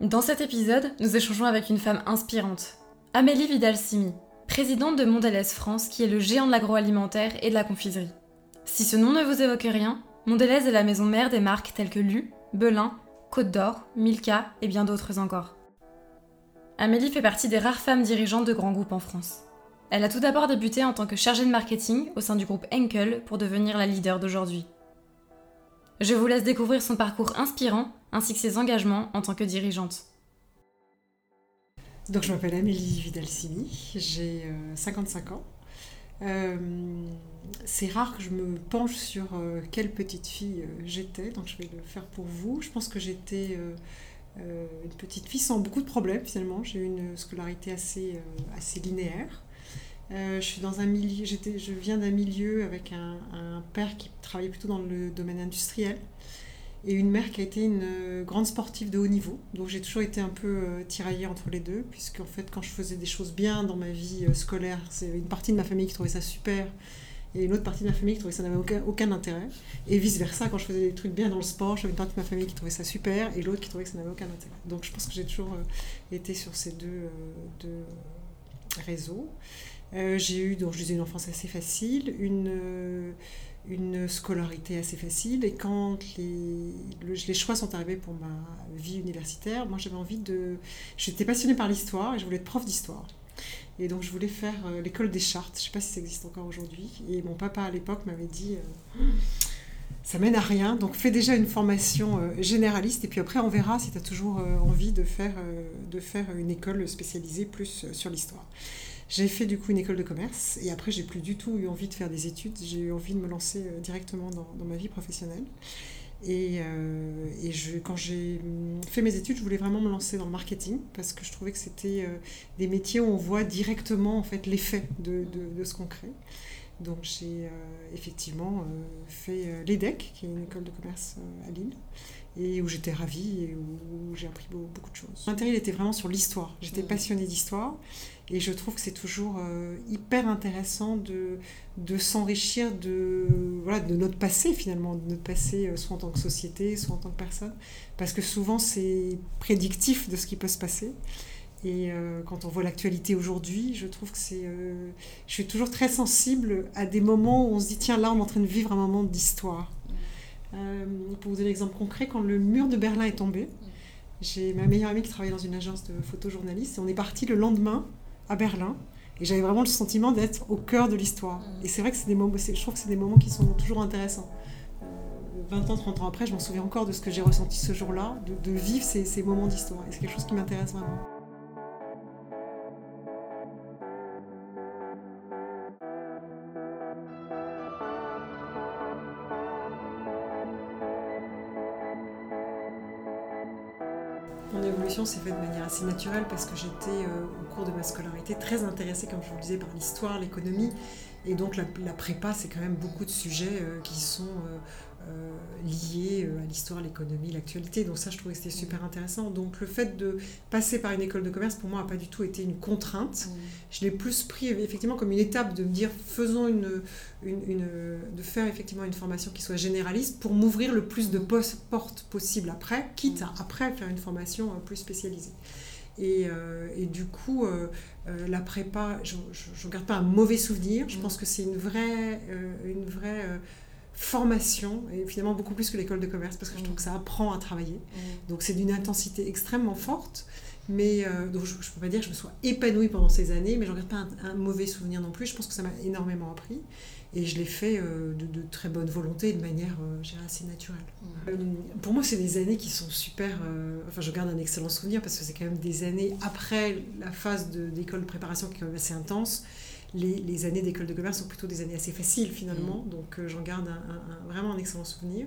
dans cet épisode, nous échangeons avec une femme inspirante, Amélie Vidal-Simi, présidente de Mondelez France, qui est le géant de l'agroalimentaire et de la confiserie. Si ce nom ne vous évoque rien, Mondelez est la maison mère des marques telles que Lu, Belin, Côte d'Or, Milka et bien d'autres encore. Amélie fait partie des rares femmes dirigeantes de grands groupes en France. Elle a tout d'abord débuté en tant que chargée de marketing au sein du groupe Enkel pour devenir la leader d'aujourd'hui. Je vous laisse découvrir son parcours inspirant ainsi que ses engagements en tant que dirigeante. Donc je m'appelle Amélie Vidal-Simi, j'ai 55 euh, ans. Euh, c'est rare que je me penche sur euh, quelle petite fille j'étais, donc je vais le faire pour vous. Je pense que j'étais une petite fille sans beaucoup de problèmes finalement. J'ai eu une scolarité assez, assez linéaire. Je suis dans un milieu, je viens d'un milieu avec un, père qui travaillait plutôt dans le domaine industriel et une mère qui a été une euh, grande sportive de haut niveau. Donc j'ai toujours été un peu euh, tiraillée entre les deux, puisque en fait quand je faisais des choses bien dans ma vie euh, scolaire, c'est une partie de ma famille qui trouvait ça super, et une autre partie de ma famille qui trouvait que ça n'avait aucun, aucun, intérêt. Et vice-versa, quand je faisais des trucs bien dans le sport, j'avais une partie de ma famille qui trouvait ça super, et l'autre qui trouvait que ça n'avait aucun intérêt. Donc je pense que j'ai toujours été sur ces deux, deux réseaux. j'ai eu, donc je disais, une enfance assez facile, une une scolarité assez facile. Et quand les, les choix sont arrivés pour ma vie universitaire, moi j'avais envie de... J'étais passionnée par l'histoire et je voulais être prof d'histoire. Et donc je voulais faire euh, l'école des chartes. Je ne sais pas si ça existe encore aujourd'hui. Et mon papa à l'époque m'avait dit... Euh, ça mène à rien, donc fais déjà une formation euh, généraliste et puis après on verra si tu as toujours envie de faire, de faire une école spécialisée plus sur l'histoire. J'ai fait du coup une école de commerce et après j'ai plus du tout eu envie de faire des études, j'ai eu envie de me lancer euh, directement dans, ma vie professionnelle. Et, euh, et je, quand j'ai hum, fait mes études, je voulais vraiment me lancer dans le marketing parce que je trouvais que c'était euh, des métiers où on voit directement en fait l'effet de, de, ce qu'on crée. Donc j'ai effectivement fait l'EDEC, qui est une école de commerce à Lille, et où j'étais ravie et où, j'ai appris beaucoup, de choses. L'intérêt était vraiment sur l'histoire. J'étais mmh. passionnée d'histoire. Et je trouve que c'est toujours euh, hyper intéressant de, de s'enrichir de, voilà, de notre passé finalement, de notre passé euh, soit en tant que société, soit en tant que personne, parce que souvent c'est prédictif de ce qui peut se passer. Et euh, quand on voit l'actualité aujourd'hui, je trouve que c'est... je suis toujours très sensible à des moments où on se dit, tiens, là on est en train de vivre un moment d'histoire. pour vous donner un exemple concret, quand le mur de Berlin est tombé, j'ai ma meilleure amie qui travaillait dans une agence de photojournalistes et on est parti le lendemain à Berlin. Et j'avais vraiment le sentiment d'être au cœur de l'histoire. Mm. Et c'est vrai que c'est des moments, je trouve que c'est des moments qui sont toujours intéressants. 20 euh, ans, 30 ans après, je m'en souviens encore de ce que j'ai ressenti ce jour-là, de, de, vivre ces, ces moments d'histoire. Et c'est quelque chose qui m'intéresse vraiment. Mon évolution s'est faite de manière assez naturelle parce que j'étais euh, au cours de ma scolarité très intéressée, comme je vous le disais, par l'histoire, l'économie. Et donc la, prépa, c'est quand même beaucoup de sujets euh, qui sont euh, liées euh, à l'histoire, l'économie, l'actualité. Donc ça, je trouvais que c'était super intéressant. Donc le fait de passer par une école de commerce, pour moi, n'a pas du tout été une contrainte. Je l'ai plus pris effectivement comme une étape de me dire, faisons une, une, de faire effectivement une formation qui soit généraliste pour m'ouvrir le plus de portes possibles après, quitte à après faire une formation euh, plus spécialisée. Et, et, du coup, la prépa, je ne garde pas un mauvais souvenir. Je pense que c'est une vraie, une vraie formation, et finalement beaucoup plus que l'école de commerce, parce que je trouve que ça apprend à travailler. Mm. Donc c'est d'une intensité extrêmement forte. Mais euh, donc je ne peux pas dire que je me sois épanouie pendant ces années, mais je regarde pas un, mauvais souvenir non plus. Je pense que ça m'a énormément appris. Et je l'ai fait euh, de, de, très bonne volonté, de manière euh, assez naturelle. Mm. pour moi, c'est des années qui sont super... enfin, je garde un excellent souvenir parce que c'est quand même des années après la phase d'école de, préparation qui est quand même assez intense les, années d'école de commerce sont plutôt des années assez faciles finalement, mm. donc j'en garde vraiment un excellent souvenir.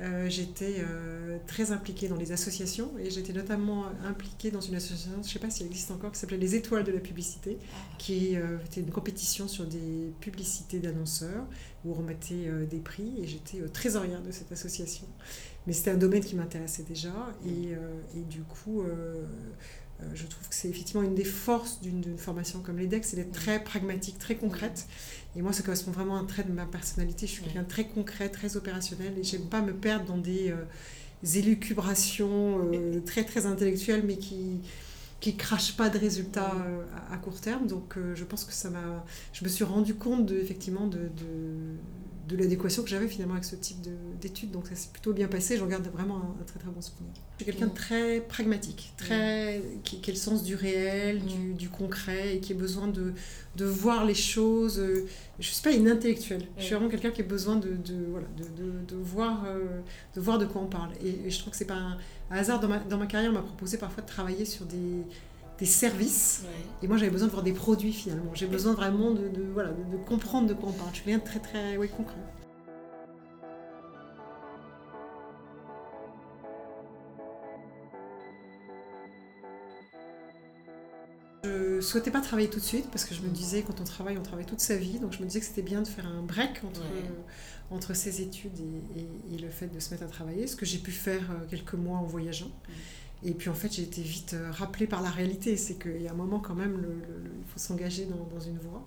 Euh, j'étais euh, très impliquée dans les associations et j'étais notamment impliquée dans une association, je ne sais pas si elle existe encore, qui s'appelait Les Étoiles de la Publicité, ah. qui euh, était une compétition sur des publicités d'annonceurs où on remettait des prix et j'étais trésorière de cette association. Mais c'était un domaine qui m'intéressait déjà et, et, du coup euh, je trouve que c'est effectivement une des forces d'une formation comme l'EDEC, c'est d'être très pragmatique, très concrète. Et moi, ça correspond vraiment à un trait de ma personnalité. Je suis quelqu'un de très concret, très opérationnel, et j'aime pas me perdre dans des euh, élucubrations euh, très très intellectuelles, mais qui qui crachent pas de résultats à, court terme. Donc, je pense que ça m'a. Je me suis rendu compte de, effectivement de de l'adéquation que j'avais finalement avec ce type d'études. Donc ça s'est plutôt bien passé, j'en garde vraiment un, très très bon souvenir. Je suis quelqu'un de très pragmatique, très, qui, qui, a le sens du réel, du, du, concret, et qui a besoin de, de voir les choses. Je ne suis pas une intellectuelle, je suis vraiment quelqu'un qui a besoin de, de voilà, de, voir, euh, de voir de quoi on parle. Et, je trouve que c'est pas un, un hasard. Dans ma, dans ma carrière, on m'a proposé parfois de travailler sur des des services. Et moi, j'avais besoin de voir des produits finalement. J'ai besoin vraiment de, voilà, de, comprendre de quoi on parle. Je suis de très très ouais, concret. Je souhaitais pas travailler tout de suite parce que je me disais quand on travaille, on travaille toute sa vie. Donc je me disais que c'était bien de faire un break entre, entre ses études et, le fait de se mettre à travailler. Ce que j'ai pu faire euh, quelques mois en voyageant. Et puis en fait, j'ai été vite euh, rappelée par la réalité. C'est qu'il y a un moment quand même, il faut s'engager dans, dans, une voie.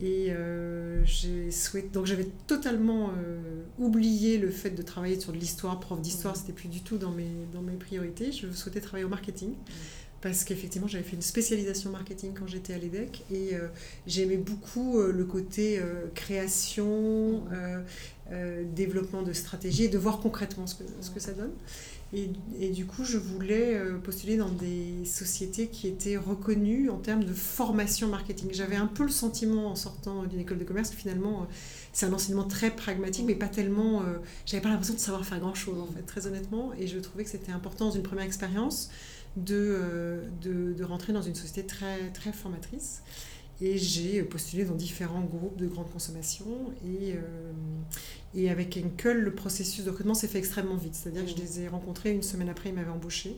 Et euh, souhaité, donc j'avais totalement euh, oublié le fait de travailler sur de l'histoire, prof d'histoire, c'était plus du tout dans mes, dans mes priorités. Je souhaitais travailler au marketing. Parce qu'effectivement, j'avais fait une spécialisation marketing quand j'étais à l'EDEC et j'aimais beaucoup le côté création, développement de stratégie et de voir concrètement ce que, ce que ça donne. Et, du coup, je voulais euh, postuler dans des sociétés qui étaient reconnues en termes de formation marketing. J'avais un peu le sentiment en sortant d'une école de commerce que finalement, euh, c'est un enseignement très pragmatique, mais pas tellement. Euh, j'avais pas l'impression de savoir faire grand chose, en fait, très honnêtement. Et je trouvais que c'était important dans une première expérience de, de, de, rentrer dans une société très, très formatrice. Et j'ai postulé dans différents groupes de grande consommation. Et, euh, et avec Enkel, le processus de recrutement s'est fait extrêmement vite. C'est-à-dire que je les ai rencontrés une semaine après, ils m'avaient embauché.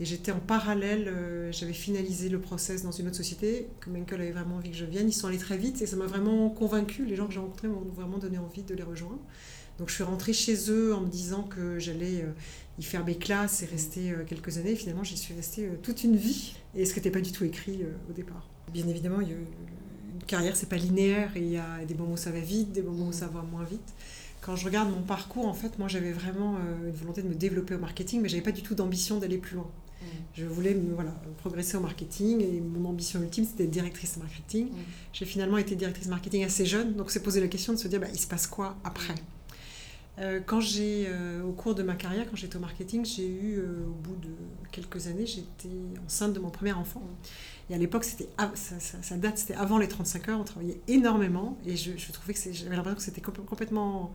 Et j'étais en parallèle, euh, j'avais finalisé le process dans une autre société. Comme Enkel avait vraiment envie que je vienne, ils sont allés très vite et ça m'a vraiment convaincu. Les gens que j'ai rencontrés m'ont vraiment donné envie de les rejoindre. Donc je suis rentrée chez eux en me disant que j'allais euh, y faire mes classes et rester quelques années. finalement, j'y suis restée toute une vie. Et ce qui n'était pas du tout écrit au départ bien évidemment, une carrière, c'est pas linéaire il y a des moments où ça va vite, des moments où ça va moins vite. Quand je regarde mon parcours, en fait, moi, j'avais vraiment euh, une volonté de me développer au marketing, mais j'avais pas du tout d'ambition d'aller plus loin. Mm. Je voulais voilà, progresser au marketing et mon ambition ultime, c'était directrice marketing. Mm. J'ai finalement été directrice marketing assez jeune, donc c'est posé la question de se dire, bah, il se passe quoi après? Euh, quand j'ai, euh, au cours de ma carrière, quand j'étais au marketing, j'ai eu, au bout de quelques années, j'étais enceinte de mon premier enfant. Et à l'époque, c'était, ça, date, c'était avant les 35 heures, on travaillait énormément et je, trouvais que j'avais l'impression que c'était complètement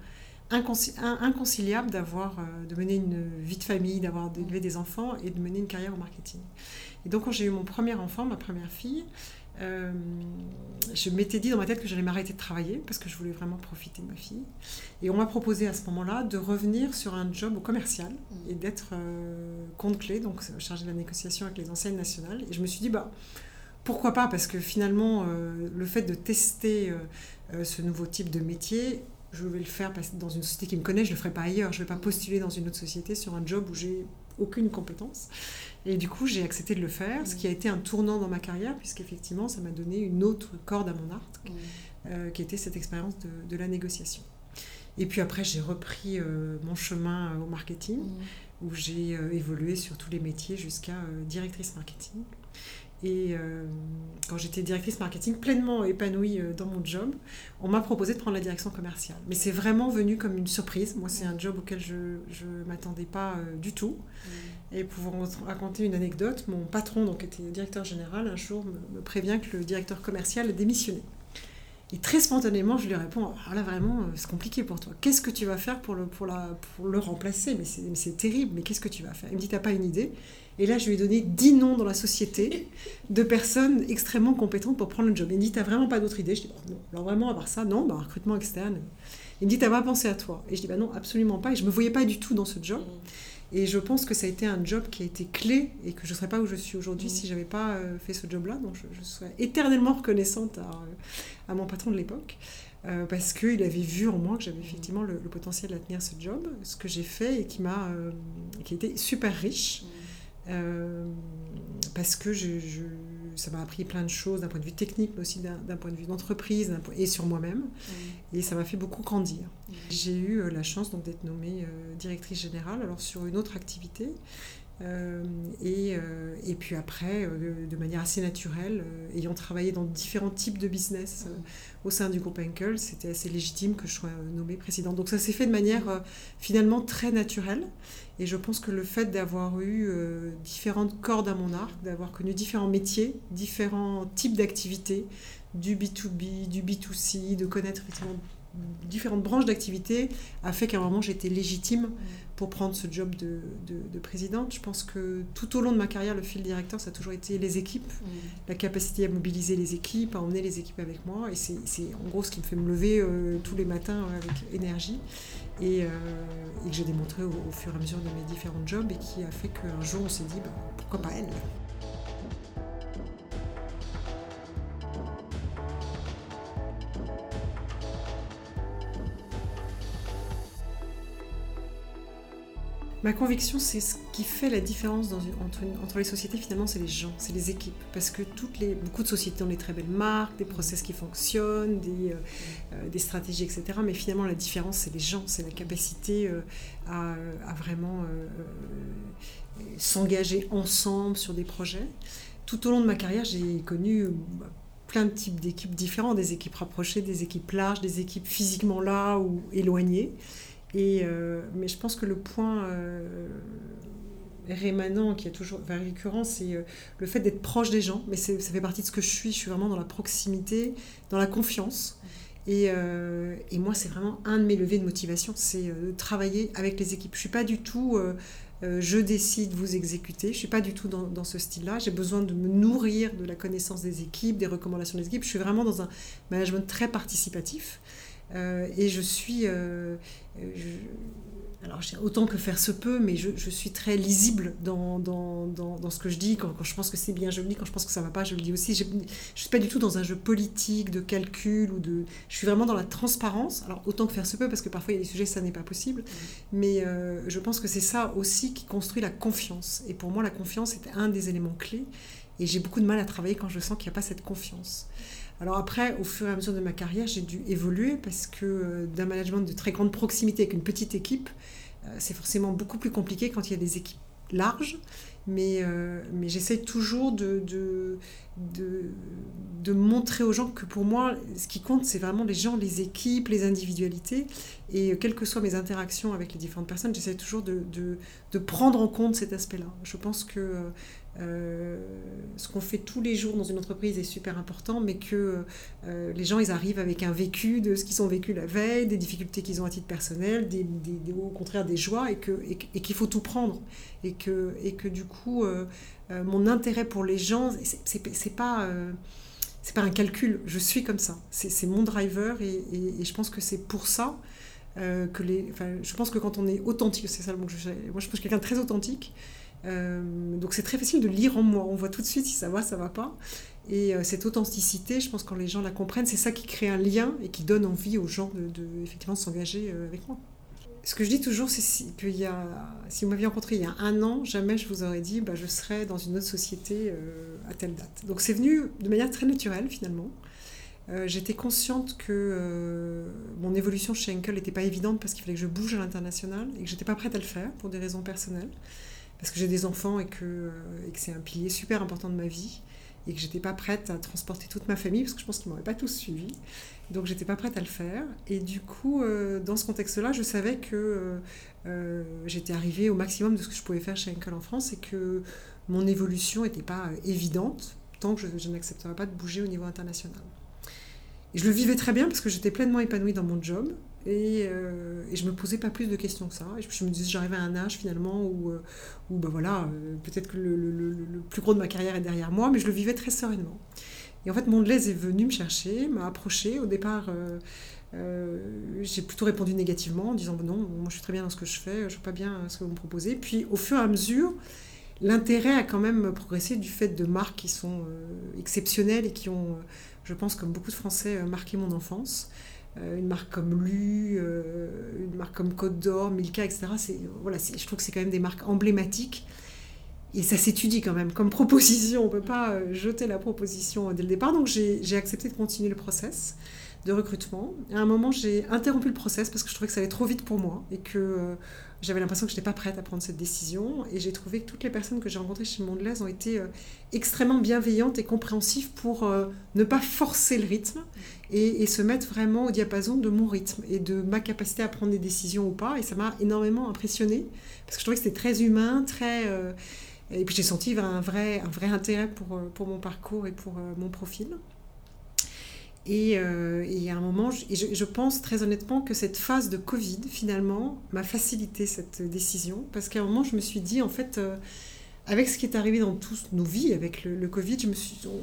inconciliable d'avoir, euh, de mener une vie de famille, d'avoir d'élever des enfants et de mener une carrière au marketing. Et donc quand j'ai eu mon premier enfant, ma première fille, euh, je m'étais dit dans ma tête que j'allais m'arrêter de travailler parce que je voulais vraiment profiter de ma fille. Et on m'a proposé à ce moment-là de revenir sur un job au commercial et d'être euh, compte clé, donc chargé de la négociation avec les enseignes nationales. Et je me suis dit, bah, pourquoi pas? Parce que finalement, euh, le fait de tester ce nouveau type de métier, je vais le faire dans une société qui me connaît, je ne le ferai pas ailleurs. Je ne vais pas postuler dans une autre société sur un job où j'ai aucune compétence. Et du coup, j'ai accepté de le faire, ce qui a été un tournant dans ma carrière, puisqu'effectivement, ça m'a donné une autre corde à mon arc, euh, qui était cette expérience de, la négociation. Et puis après, j'ai repris euh, mon chemin au marketing, où j'ai euh, évolué sur tous les métiers jusqu'à directrice marketing. Et quand j'étais directrice marketing, pleinement épanouie dans mon job, on m'a proposé de prendre la direction commerciale. Mais c'est vraiment venu comme une surprise. Moi, c'est un job auquel je ne m'attendais pas du tout. Et pour vous raconter une anecdote, mon patron, donc était directeur général, un jour me, prévient que le directeur commercial a démissionné. Et très spontanément, je lui réponds Alors là, vraiment, c'est compliqué pour toi. Qu'est-ce que tu vas faire pour le, pour la, pour le remplacer? Mais c'est terrible, mais qu'est-ce que tu vas faire? Il me dit T'as pas une idée? Et là, je lui ai donné 10 noms dans la société de personnes extrêmement compétentes pour prendre le job. Il me dit T'as vraiment pas d'autre idée Je dis Non, alors vraiment, part ça, non, bah, recrutement externe. Il me dit T'as pas pensé à toi? Et je dis Bah non, absolument pas. Et je me voyais pas du tout dans ce job. Et je pense que ça a été un job qui a été clé et que je ne serais pas où je suis aujourd'hui si je n'avais pas euh, fait ce job-là. Donc je, je, serais éternellement reconnaissante à, mon patron de l'époque. Euh, parce qu'il avait vu en moi que j'avais effectivement le, potentiel à tenir ce job, ce que j'ai fait et qui m'a euh, qui était super riche. Parce que je, je ça m'a appris plein de choses d'un point de vue technique, mais aussi d'un point de vue d'entreprise et sur moi-même. Et ça m'a fait beaucoup grandir. J'ai eu euh, la chance d'être nommée euh, directrice générale, alors sur une autre activité. Euh, et, et, puis après, de, manière assez naturelle, ayant travaillé dans différents types de business au sein du groupe Henkel, c'était assez légitime que je sois nommée présidente. Donc ça s'est fait de manière finalement très naturelle. Et je pense que le fait d'avoir eu euh, différentes cordes à mon arc, d'avoir connu différents métiers, différents types d'activités, du B2B, du B2C, de connaître effectivement différentes branches d'activité, a fait qu'à un moment j'étais légitime pour prendre ce job de, de, présidente. Je pense que tout au long de ma carrière, le fil directeur, ça a toujours été les équipes, la capacité à mobiliser les équipes, à emmener les équipes avec moi. Et c'est en gros ce qui me fait me lever euh, tous les matins avec énergie. Euh, et, que j'ai démontré au, fur et à mesure de mes différents jobs et qui a fait qu'un jour on s'est dit bah, pourquoi pas elle? Ma conviction, c'est ce qui fait la différence entre, les sociétés, finalement, c'est les gens, c'est les équipes. Parce que beaucoup de sociétés ont des très belles marques, des process qui fonctionnent, des, euh, euh, stratégies, etc. Mais finalement, la différence, c'est les gens, c'est la capacité euh, à, vraiment s'engager ensemble sur des projets. Tout au long de ma carrière, j'ai connu bah, plein de types d'équipes différents, des équipes rapprochées, des équipes larges, des équipes physiquement là ou éloignées. Euh, mais je pense que le point euh, rémanent, qui est toujours récurrent, c'est euh, le fait d'être proche des gens. Mais ça fait partie de ce que je suis. Je suis vraiment dans la proximité, dans la confiance. Et, moi, c'est vraiment un de mes levées de motivation, c'est de travailler avec les équipes. Je suis pas du tout je décide, vous exécuter. Je ne suis pas du tout dans ce style-là. J'ai besoin de me nourrir de la connaissance des équipes, des recommandations des équipes. Je suis vraiment dans un management très participatif. Euh, et je suis. Euh, alors, autant que faire se peut, mais je, je suis très lisible dans, dans, dans, ce que je dis. Quand, quand je pense que c'est bien, je le dis. Quand je pense que ça ne va pas, je le dis aussi. Je ne suis pas du tout dans un jeu politique, de calcul. ou de. Je suis vraiment dans la transparence. Alors, autant que faire se peut, parce que parfois, il y a des sujets, ça n'est pas possible. Mais euh, je pense que c'est ça aussi qui construit la confiance. Et pour moi, la confiance est un des éléments clés. Et j'ai beaucoup de mal à travailler quand je sens qu'il n'y a pas cette confiance. Alors après, au fur et à mesure de ma carrière, j'ai dû évoluer parce que euh, d'un management de très grande proximité avec une petite équipe, euh, c'est forcément beaucoup plus compliqué quand il y a des équipes larges. Mais, euh, j'essaie toujours de, montrer aux gens que pour moi, ce qui compte, c'est vraiment les gens, les équipes, les individualités. Et quelles que soient mes interactions avec les différentes personnes, j'essaie toujours de, de, prendre en compte cet aspect-là. Je pense que euh, ce qu'on fait tous les jours dans une entreprise est super important, mais que euh, les gens, ils arrivent avec un vécu de ce qu'ils ont vécu la veille, des difficultés qu'ils ont à titre personnel, au contraire des joies, et qu'il faut tout prendre. Et que, que du coup, euh, mon intérêt pour les gens, c'est pas pas un calcul, je suis comme ça. C'est mon driver et, je pense que c'est pour ça que les. Je pense que quand on est authentique, c'est ça le mot que je. Moi, je pense quelqu'un de très authentique. Euh, donc c'est très facile de lire en moi. On voit tout de suite si ça va, ça va pas. Et euh, cette authenticité, je pense quand les gens la comprennent, c'est ça qui crée un lien et qui donne envie aux gens de, effectivement s'engager euh, avec moi. Ce que je dis toujours, c'est que si vous m'aviez rencontré il y a un an, jamais je vous aurais dit bah, je serais dans une autre société à telle date. Donc c'est venu de manière très naturelle finalement. J'étais consciente que mon évolution chez Henkel n'était pas évidente parce qu'il fallait que je bouge à l'international et que j'étais pas prête à le faire pour des raisons personnelles parce que j'ai des enfants et que, euh, et c'est un pilier super important de ma vie et que j'étais pas prête à transporter toute ma famille parce que je pense qu'ils m'auraient pas tous suivi. Donc j'étais pas prête à le faire. Et du coup, euh, dans ce contexte-là, je savais que euh, j'étais arrivée au maximum de ce que je pouvais faire chez Enkel en France et que mon évolution n'était pas évidente tant que je, je n'accepterais pas de bouger au niveau international. je le vivais très bien parce que j'étais pleinement épanouie dans mon job. Et, euh, et, je me posais pas plus de questions que ça. Et je, me disais, j'arrivais à un âge finalement où, euh, ben voilà, euh, peut-être que le, plus gros de ma carrière est derrière moi, mais je le vivais très sereinement. Et en fait, Mondelez est venu me chercher, m'a approché. Au départ, j'ai plutôt répondu négativement en disant, non, moi je suis très bien dans ce que je fais, je ne pas bien ce que vous me proposez. Puis au fur et à mesure, l'intérêt a quand même progressé du fait de marques qui sont exceptionnelles et qui ont, je pense, comme beaucoup de Français, marqué mon enfance. Euh, une marque comme Lu, euh, une marque comme Côte d'Or, Milka, etc. Voilà, je trouve que c'est quand même des marques emblématiques. Et ça s'étudie quand même comme proposition. On ne peut pas euh, jeter la proposition dès le départ. Donc j'ai accepté de continuer le process de recrutement. À un moment, j'ai interrompu le process parce que je trouvais que ça allait trop vite pour moi et que j'avais l'impression que je n'étais pas prête à prendre cette décision. Et j'ai trouvé que toutes les personnes que j'ai rencontrées chez Mondelez ont été extrêmement bienveillantes et compréhensives pour ne pas forcer le rythme et, se mettre vraiment au diapason de mon rythme et de ma capacité à prendre des décisions ou pas. Et ça m'a énormément impressionné parce que je trouvais que c'était très humain, très. Euh, et puis j'ai senti un vrai, un vrai intérêt pour, euh, pour mon parcours et pour euh, mon profil. Et, et, à un moment, je, pense très honnêtement que cette phase de Covid, finalement, m'a facilité cette décision. Parce qu'à un moment, je me suis dit, en fait, avec ce qui est arrivé dans toutes nos vies, avec le, Covid,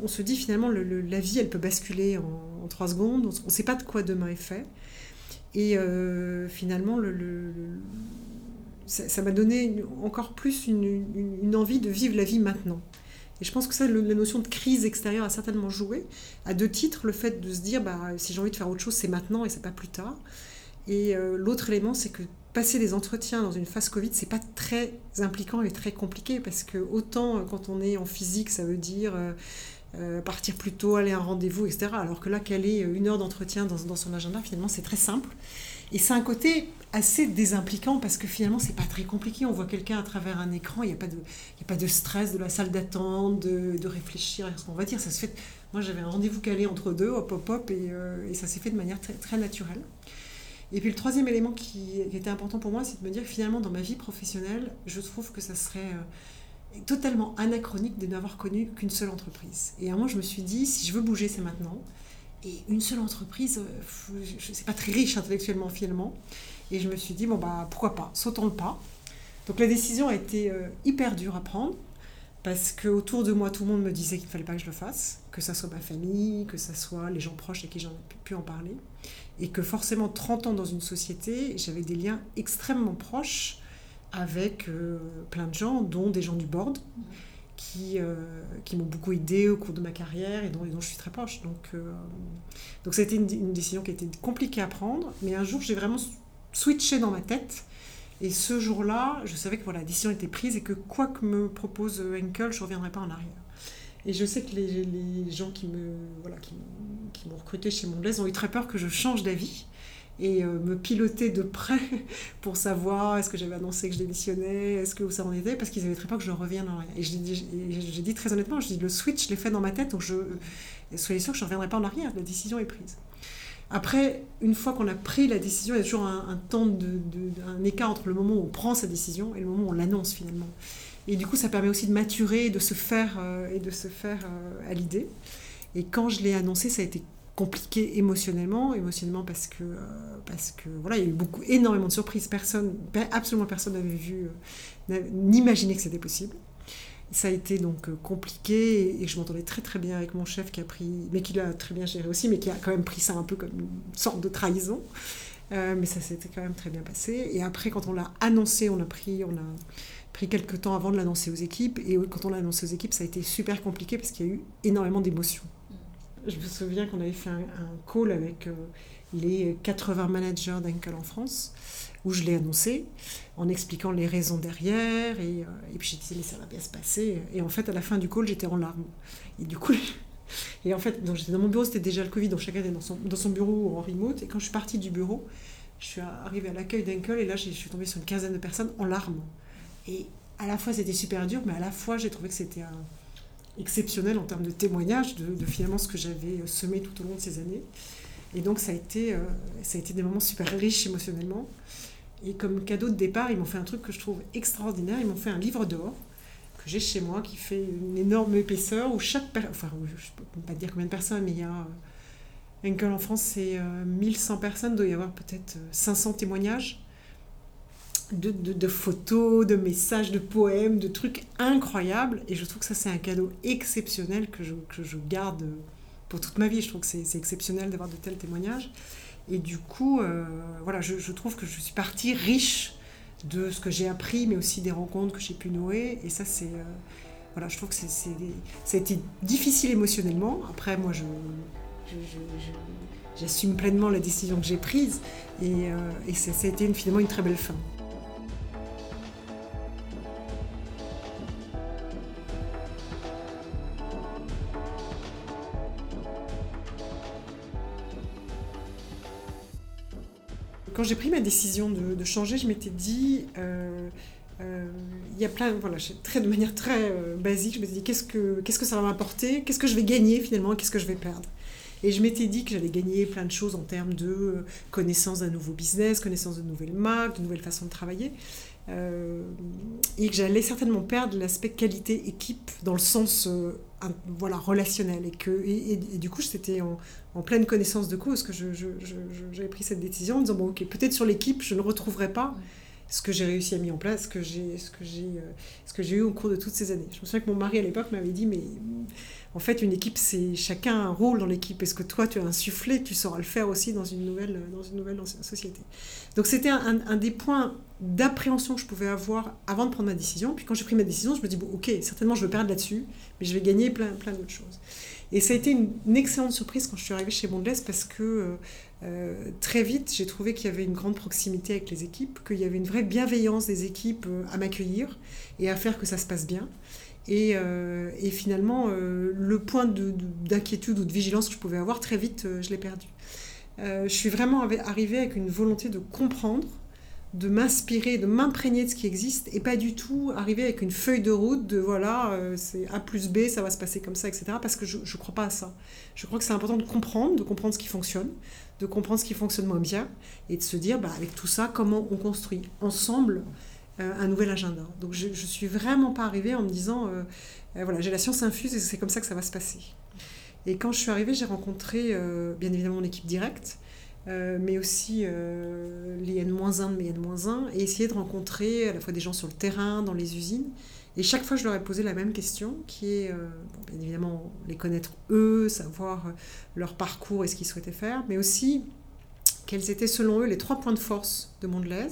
on, se dit finalement, le, la vie, elle peut basculer en, trois secondes. On ne sait pas de quoi demain est fait. Et euh, finalement, le, ça m'a donné encore plus une, envie de vivre la vie maintenant. Et je pense que ça, la notion de crise extérieure a certainement joué. À deux titres, le fait de se dire, bah, si j'ai envie de faire autre chose, c'est maintenant et c'est pas plus tard. Et euh, l'autre élément, c'est que passer des entretiens dans une phase Covid, c'est pas très impliquant et très compliqué parce que autant euh, quand on est en physique, ça veut dire euh, partir plus tôt, aller à un rendez-vous, etc. Alors que là, caler une heure d'entretien dans, dans, son agenda, finalement, c'est très simple. Et c'est un côté assez désimpliquant parce que finalement, c'est pas très compliqué. On voit quelqu'un à travers un écran, il n'y a, pas de, a pas de stress de la salle d'attente, de, réfléchir à ce qu'on va dire. Ça se fait. Moi, j'avais un rendez-vous calé entre deux, hop, hop, hop, et, et ça s'est fait de manière très, naturelle. Et puis le troisième élément qui, était important pour moi, c'est de me dire finalement, dans ma vie professionnelle, je trouve que ça serait euh, totalement anachronique de n'avoir connu qu'une seule entreprise. Et à moment, je me suis dit, si je veux bouger, c'est maintenant. Et une seule entreprise, euh, je sais pas très riche intellectuellement finalement. Et je me suis dit, bon, bah, pourquoi pas, sautons le pas. Donc la décision a été euh, hyper dure à prendre parce qu'autour de moi, tout le monde me disait qu'il ne fallait pas que je le fasse, que ça soit ma famille, que ça soit les gens proches avec qui j'en ai pu en parler et que forcément 30 ans dans une société, j'avais des liens extrêmement proches avec euh, plein de gens, dont des gens du board, qui, euh, qui m'ont beaucoup aidé au cours de ma carrière et dont, dont je suis très proche. Donc, euh, donc ça a été une, décision qui a été compliquée à prendre, mais un jour j'ai vraiment switché dans ma tête. Et ce jour-là, je savais que voilà, la décision était prise et que quoi que me propose Henkel, je ne reviendrai pas en arrière. Et je sais que les, les gens qui me voilà, qui, qui m'ont recruté chez Mondelez ont eu très peur que je change d'avis et euh, me piloter de près pour savoir est-ce que j'avais annoncé que je démissionnais, est-ce que ça en était, parce qu'ils avaient très peur que je revienne en arrière. Et j'ai dit, dit, très honnêtement, je dis le switch, je l'ai fait dans ma tête, donc soyez sûr que je ne reviendrai pas en arrière, la décision est prise. Après, une fois qu'on a pris la décision, il y a toujours un, temps, de, un écart entre le moment où on prend sa décision et le moment où on l'annonce finalement. Et du coup, ça permet aussi de maturer, de se faire, euh, et de se faire euh, à l'idée. Et quand je l'ai annoncé, ça a été compliqué émotionnellement, émotionnellement parce que, euh, parce que voilà, il y a eu beaucoup, énormément de surprises. Personne, absolument personne n'avait vu, n'imaginait que c'était possible. Ça a été donc compliqué et je m'entendais très très bien avec mon chef qui a pris, mais qui l'a très bien géré aussi, mais qui a quand même pris ça un peu comme une sorte de trahison. mais ça s'était quand même très bien passé. Et après, quand on l'a annoncé, on a pris, on a, pris quelques temps avant de l'annoncer aux équipes. Et quand on l'a annoncé aux équipes, ça a été super compliqué parce qu'il y a eu énormément d'émotions. Je me souviens qu'on avait fait un, call avec euh, les 80 managers d'Enkel en France, où je l'ai annoncé, en expliquant les raisons derrière. Et, euh, et puis j'ai dit, mais ça va bien se passer. Et en fait, à la fin du call, j'étais en larmes. Et du coup, et en fait, j'étais dans mon bureau, c'était déjà le Covid, donc chacun était dans son, dans son bureau en remote. Et quand je suis partie du bureau, je suis arrivée à l'accueil d'Enkel et là, je suis tombée sur une quinzaine de personnes en larmes. Et à la fois, c'était super dur, mais à la fois, j'ai trouvé que c'était exceptionnel en termes de témoignage de, finalement ce que j'avais semé tout au long de ces années. Et donc, ça a été, euh, ça a été des moments super riches émotionnellement. Et comme cadeau de départ, ils m'ont fait un truc que je trouve extraordinaire. Ils m'ont fait un livre d'or que j'ai chez moi qui fait une énorme épaisseur où chaque personne, enfin, je ne peux pas dire combien de personnes, mais il y a Enkel en France, c'est 1100 personnes, il doit y avoir peut-être 500 témoignages de, photos, de messages, de poèmes, de trucs incroyables. Et je trouve que ça, c'est un cadeau exceptionnel que je, garde pour toute ma vie. Je trouve que c'est exceptionnel d'avoir de tels témoignages. Et du coup, euh, voilà, je, trouve que je suis partie riche de ce que j'ai appris, mais aussi des rencontres que j'ai pu nouer. Et ça, c'est. Euh, voilà, je trouve que c'est, ça a été difficile émotionnellement. Après, moi, je, j'assume pleinement la décision que j'ai prise. Et, euh, ça a été finalement une très belle fin. Quand j'ai pris ma décision de, changer, je m'étais dit, euh, euh, il y a plein, voilà, très, de manière très euh, basique, je me suis dit, qu'est-ce que, qu'est-ce que ça va m'apporter? Qu'est-ce que je vais gagner finalement Qu'est-ce que je vais perdre? Et je m'étais dit que j'allais gagner plein de choses en termes de connaissance d'un nouveau business, connaissance de nouvelles marques, de nouvelles façons de travailler. et que j'allais certainement perdre l'aspect qualité-équipe dans le sens voilà, relationnel. Et, que, et, du coup, c'était en, pleine connaissance de cause que j'avais je, pris cette décision en disant, bon, ok, peut-être sur l'équipe, je ne retrouverai pas ce que j'ai réussi à mettre en place, ce que j'ai euh, ce que j'ai eu au cours de toutes ces années. Je me souviens que mon mari à l'époque m'avait dit mais en fait une équipe c'est chacun un rôle dans l'équipe. Est-ce que toi tu as insufflé, tu sauras le faire aussi dans une nouvelle dans une nouvelle société. Donc c'était un, un, des points d'appréhension que je pouvais avoir avant de prendre ma décision. Puis quand j'ai pris ma décision, je me dis bon ok certainement je vais perdre là-dessus, mais je vais gagner plein plein d'autres choses. Et ça a été une, excellente surprise quand je suis arrivée chez Mondelez parce que euh, euh, très vite, j'ai trouvé qu'il y avait une grande proximité avec les équipes, qu'il y avait une vraie bienveillance des équipes euh, à m'accueillir et à faire que ça se passe bien. Et, et finalement, le point d'inquiétude ou de vigilance que je pouvais avoir, très vite, je l'ai perdu. je suis vraiment arrivée avec une volonté de comprendre de m'inspirer, de m'imprégner de ce qui existe et pas du tout arriver avec une feuille de route de voilà, euh, c'est A plus B, ça va se passer comme ça, etc. Parce que je ne crois pas à ça. Je crois que c'est important de comprendre, de comprendre ce qui fonctionne, de comprendre ce qui fonctionne moins bien et de se dire bah, avec tout ça, comment on construit ensemble euh, un nouvel agenda. Donc je ne suis vraiment pas arrivée en me disant euh, voilà, j'ai la science infuse et c'est comme ça que ça va se passer. Et quand je suis arrivée, j'ai rencontré bien évidemment mon équipe directe euh, mais aussi euh, les N-1 de mes N-1, et essayer de rencontrer à la fois des gens sur le terrain, dans les usines. Et chaque fois, je leur ai posé la même question, qui est, euh, bien évidemment, les connaître eux, savoir leur parcours et ce qu'ils souhaitaient faire, mais aussi quels étaient selon eux les trois points de force de Mondelez,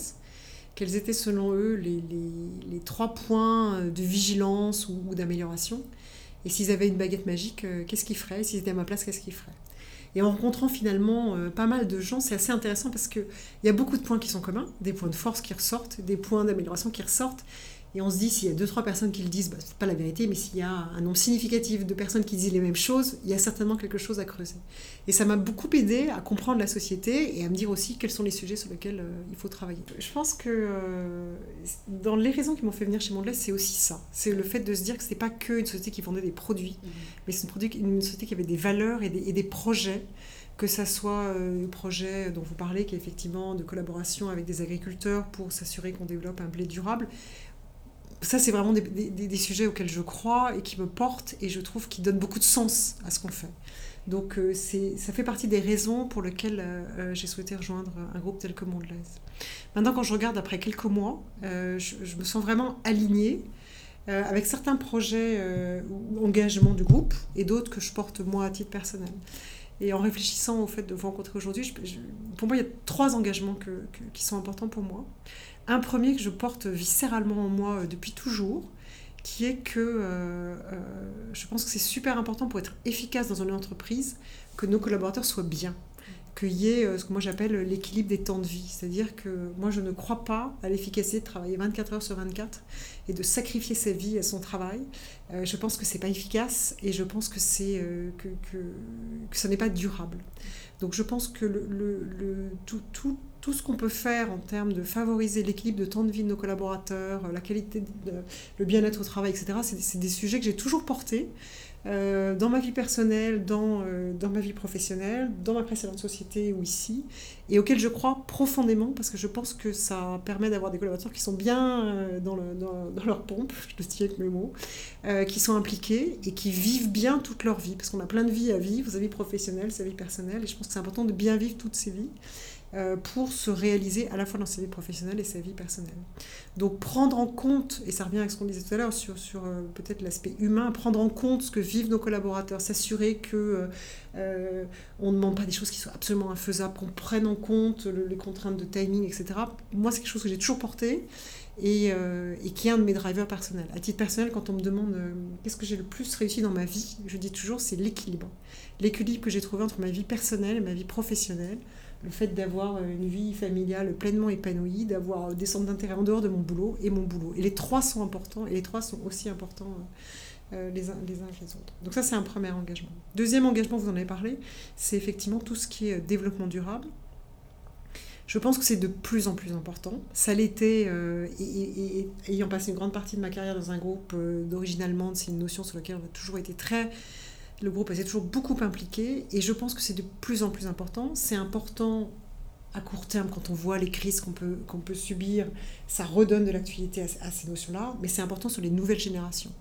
quels étaient selon eux les, les, les trois points de vigilance ou, d'amélioration, et s'ils avaient une baguette magique, qu'est-ce qu'ils feraient, s'ils étaient à ma place, qu'est-ce qu'ils feraient? Et en rencontrant finalement euh, pas mal de gens, c'est assez intéressant parce qu'il y a beaucoup de points qui sont communs, des points de force qui ressortent, des points d'amélioration qui ressortent. Et on se dit, s'il y a deux, trois personnes qui le disent, bah, c'est pas la vérité, mais s'il y a un nombre significatif de personnes qui disent les mêmes choses, il y a certainement quelque chose à creuser. Et ça m'a beaucoup aidé à comprendre la société et à me dire aussi quels sont les sujets sur lesquels euh, il faut travailler. Je pense que euh, dans les raisons qui m'ont fait venir chez Mondelez, c'est aussi ça. C'est le fait de se dire que c'est pas que une société qui vendait des produits, mmh. mais c'est une, une, société qui avait des valeurs et des, et des projets que ça soit euh, le projet dont vous parlez, qui est effectivement de collaboration avec des agriculteurs pour s'assurer qu'on développe un blé durable, ça, c'est vraiment des, sujets auxquels je crois et qui me portent et je trouve qui donnent beaucoup de sens à ce qu'on fait. Donc, euh, ça fait partie des raisons pour lesquelles euh, euh, j'ai souhaité rejoindre un groupe tel que Mondelez. Maintenant, quand je regarde après quelques mois, je, me sens vraiment alignée avec certains projets ou engagements du groupe et d'autres que je porte moi à titre personnel. Et en réfléchissant au fait de vous rencontrer aujourd'hui, pour moi, il y a trois engagements qui sont importants pour moi. Un premier que je porte viscéralement en moi euh, depuis toujours, qui est que euh, euh, je pense que c'est super important pour être efficace dans une entreprise que nos collaborateurs soient bien qu'il y ait ce que moi j'appelle l'équilibre des temps de vie. C'est-à-dire que moi je ne crois pas à l'efficacité de travailler 24 heures sur 24 et de sacrifier sa vie à son travail. je pense que c'est pas efficace et je pense que, c'est, que, que, n'est pas durable. Donc je pense que tout, tout tout ce qu'on peut faire en termes de favoriser l'équilibre de temps de vie de nos collaborateurs, la qualité, le bien-être au travail, etc., c'est des sujets que j'ai toujours portés, euh, dans ma vie personnelle, dans, euh, dans ma vie professionnelle, dans ma précédente société ou ici, et auquel je crois profondément parce que je pense que ça permet d'avoir des collaborateurs qui sont bien euh, dans, le, dans, dans, leur pompe, je le dis avec mes mots, qui sont impliqués et qui vivent bien toute leur vie, parce qu'on a plein de vies à vivre, sa vie professionnelle, sa vie personnelle, et je pense que c'est important de bien vivre toutes ces vies. Euh, pour se réaliser à la fois dans sa vie professionnelle et sa vie personnelle. Donc prendre en compte, et ça revient à ce qu'on disait tout à l'heure sur, euh, peut-être l'aspect humain, prendre en compte ce que vivent nos collaborateurs, s'assurer que euh, on ne demande pas des choses qui soient absolument infaisables, qu'on prenne en compte les contraintes de timing, etc. Moi, c'est quelque chose que j'ai toujours porté. Et, qui est un de mes drivers personnels. À titre personnel, quand on me demande qu'est-ce que j'ai le plus réussi dans ma vie, je dis toujours c'est l'équilibre. L'équilibre que j'ai trouvé entre ma vie personnelle et ma vie professionnelle, le fait d'avoir une vie familiale pleinement épanouie, d'avoir des centres d'intérêt en dehors de mon boulot et mon boulot. Et les trois sont importants, et les trois sont aussi importants euh, les, uns, les que les autres. Donc ça, c'est un premier engagement. Deuxième engagement, vous en avez parlé, c'est effectivement tout ce qui est développement durable. Je pense que c'est de plus en plus important. Ça l'était, euh, ayant passé une grande partie de ma carrière dans un groupe euh, d'origine allemande, c'est une notion sur laquelle on a toujours été très le groupe est toujours beaucoup impliqué et je pense que c'est de plus en plus important. C'est important à court terme quand on voit les crises qu'on peut, qu'on peut subir, ça redonne de l'actualité à, ces notions-là, mais c'est important sur les nouvelles générations.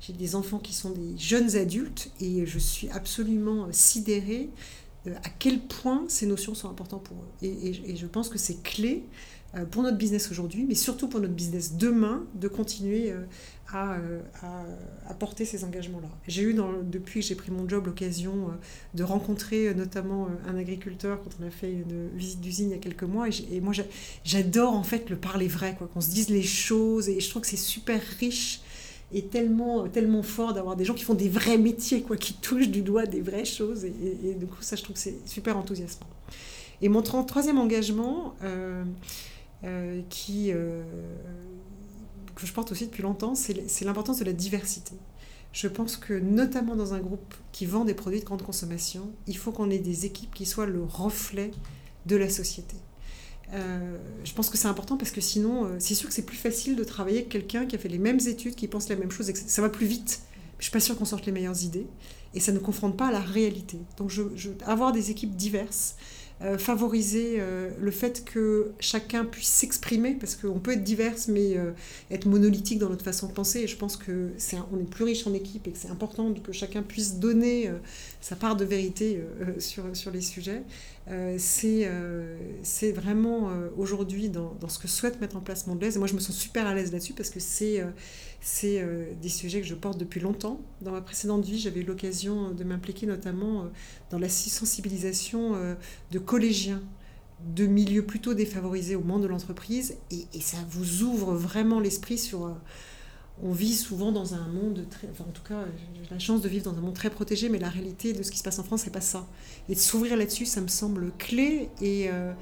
J'ai des enfants qui sont des jeunes adultes et je suis absolument sidérée euh, à quel point ces notions sont importantes pour eux. Et, je pense que c'est clé pour notre business aujourd'hui, mais surtout pour notre business demain, de continuer euh, euh, à, à, porter ces engagements-là. J'ai eu, depuis que j'ai pris mon job, l'occasion de rencontrer notamment un agriculteur quand on a fait une visite d'usine il y a quelques mois. Et, moi, j'adore en fait le parler vrai, quoi, qu'on se dise les choses. Et je trouve que c'est super riche et tellement, tellement fort d'avoir des gens qui font des vrais métiers, quoi, qui touchent du doigt des vraies choses. Et, et du coup, ça, je trouve que c'est super enthousiasmant. Et mon troisième engagement, euh, qui, euh, que je porte aussi depuis longtemps, c'est l'importance de la diversité. Je pense que notamment dans un groupe qui vend des produits de grande consommation, il faut qu'on ait des équipes qui soient le reflet de la société. Euh, je pense que c'est important parce que sinon, c'est sûr que c'est plus facile de travailler avec quelqu'un qui a fait les mêmes études, qui pense la même chose, et ça va plus vite. Je suis pas sûre qu'on sorte les meilleures idées et ça ne confronte pas la réalité. Donc, avoir des équipes diverses, euh, favoriser euh, le fait que chacun puisse s'exprimer, parce qu'on peut être divers, mais euh, être monolithique dans notre façon de penser. Et je pense que c'est on est plus riche en équipe et que c'est important que chacun puisse donner sa part de vérité sur, sur les sujets. C'est c'est vraiment aujourd'hui dans, dans, ce que souhaite mettre en place Mondelez. Et moi, je me sens super à l'aise là-dessus parce que c'est des sujets que je porte depuis longtemps. Dans ma précédente vie, j'avais eu l'occasion de m'impliquer notamment dans la sensibilisation de collégiens de milieux plutôt défavorisés au monde de l'entreprise et, ça vous ouvre vraiment l'esprit sur... Euh, on vit souvent dans un monde très... Enfin, en tout cas, la chance de vivre dans un monde très protégé, mais la réalité de ce qui se passe en France, c'est pas ça. Et de s'ouvrir là-dessus, ça me semble clé et, euh,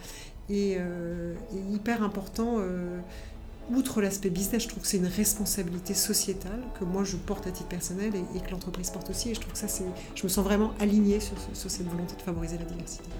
euh, hyper important. outre l'aspect business, je trouve que c'est une responsabilité sociétale que moi je porte à titre personnel et, que l'entreprise porte aussi. Et je trouve que ça, je me sens vraiment alignée sur cette volonté de favoriser la diversité.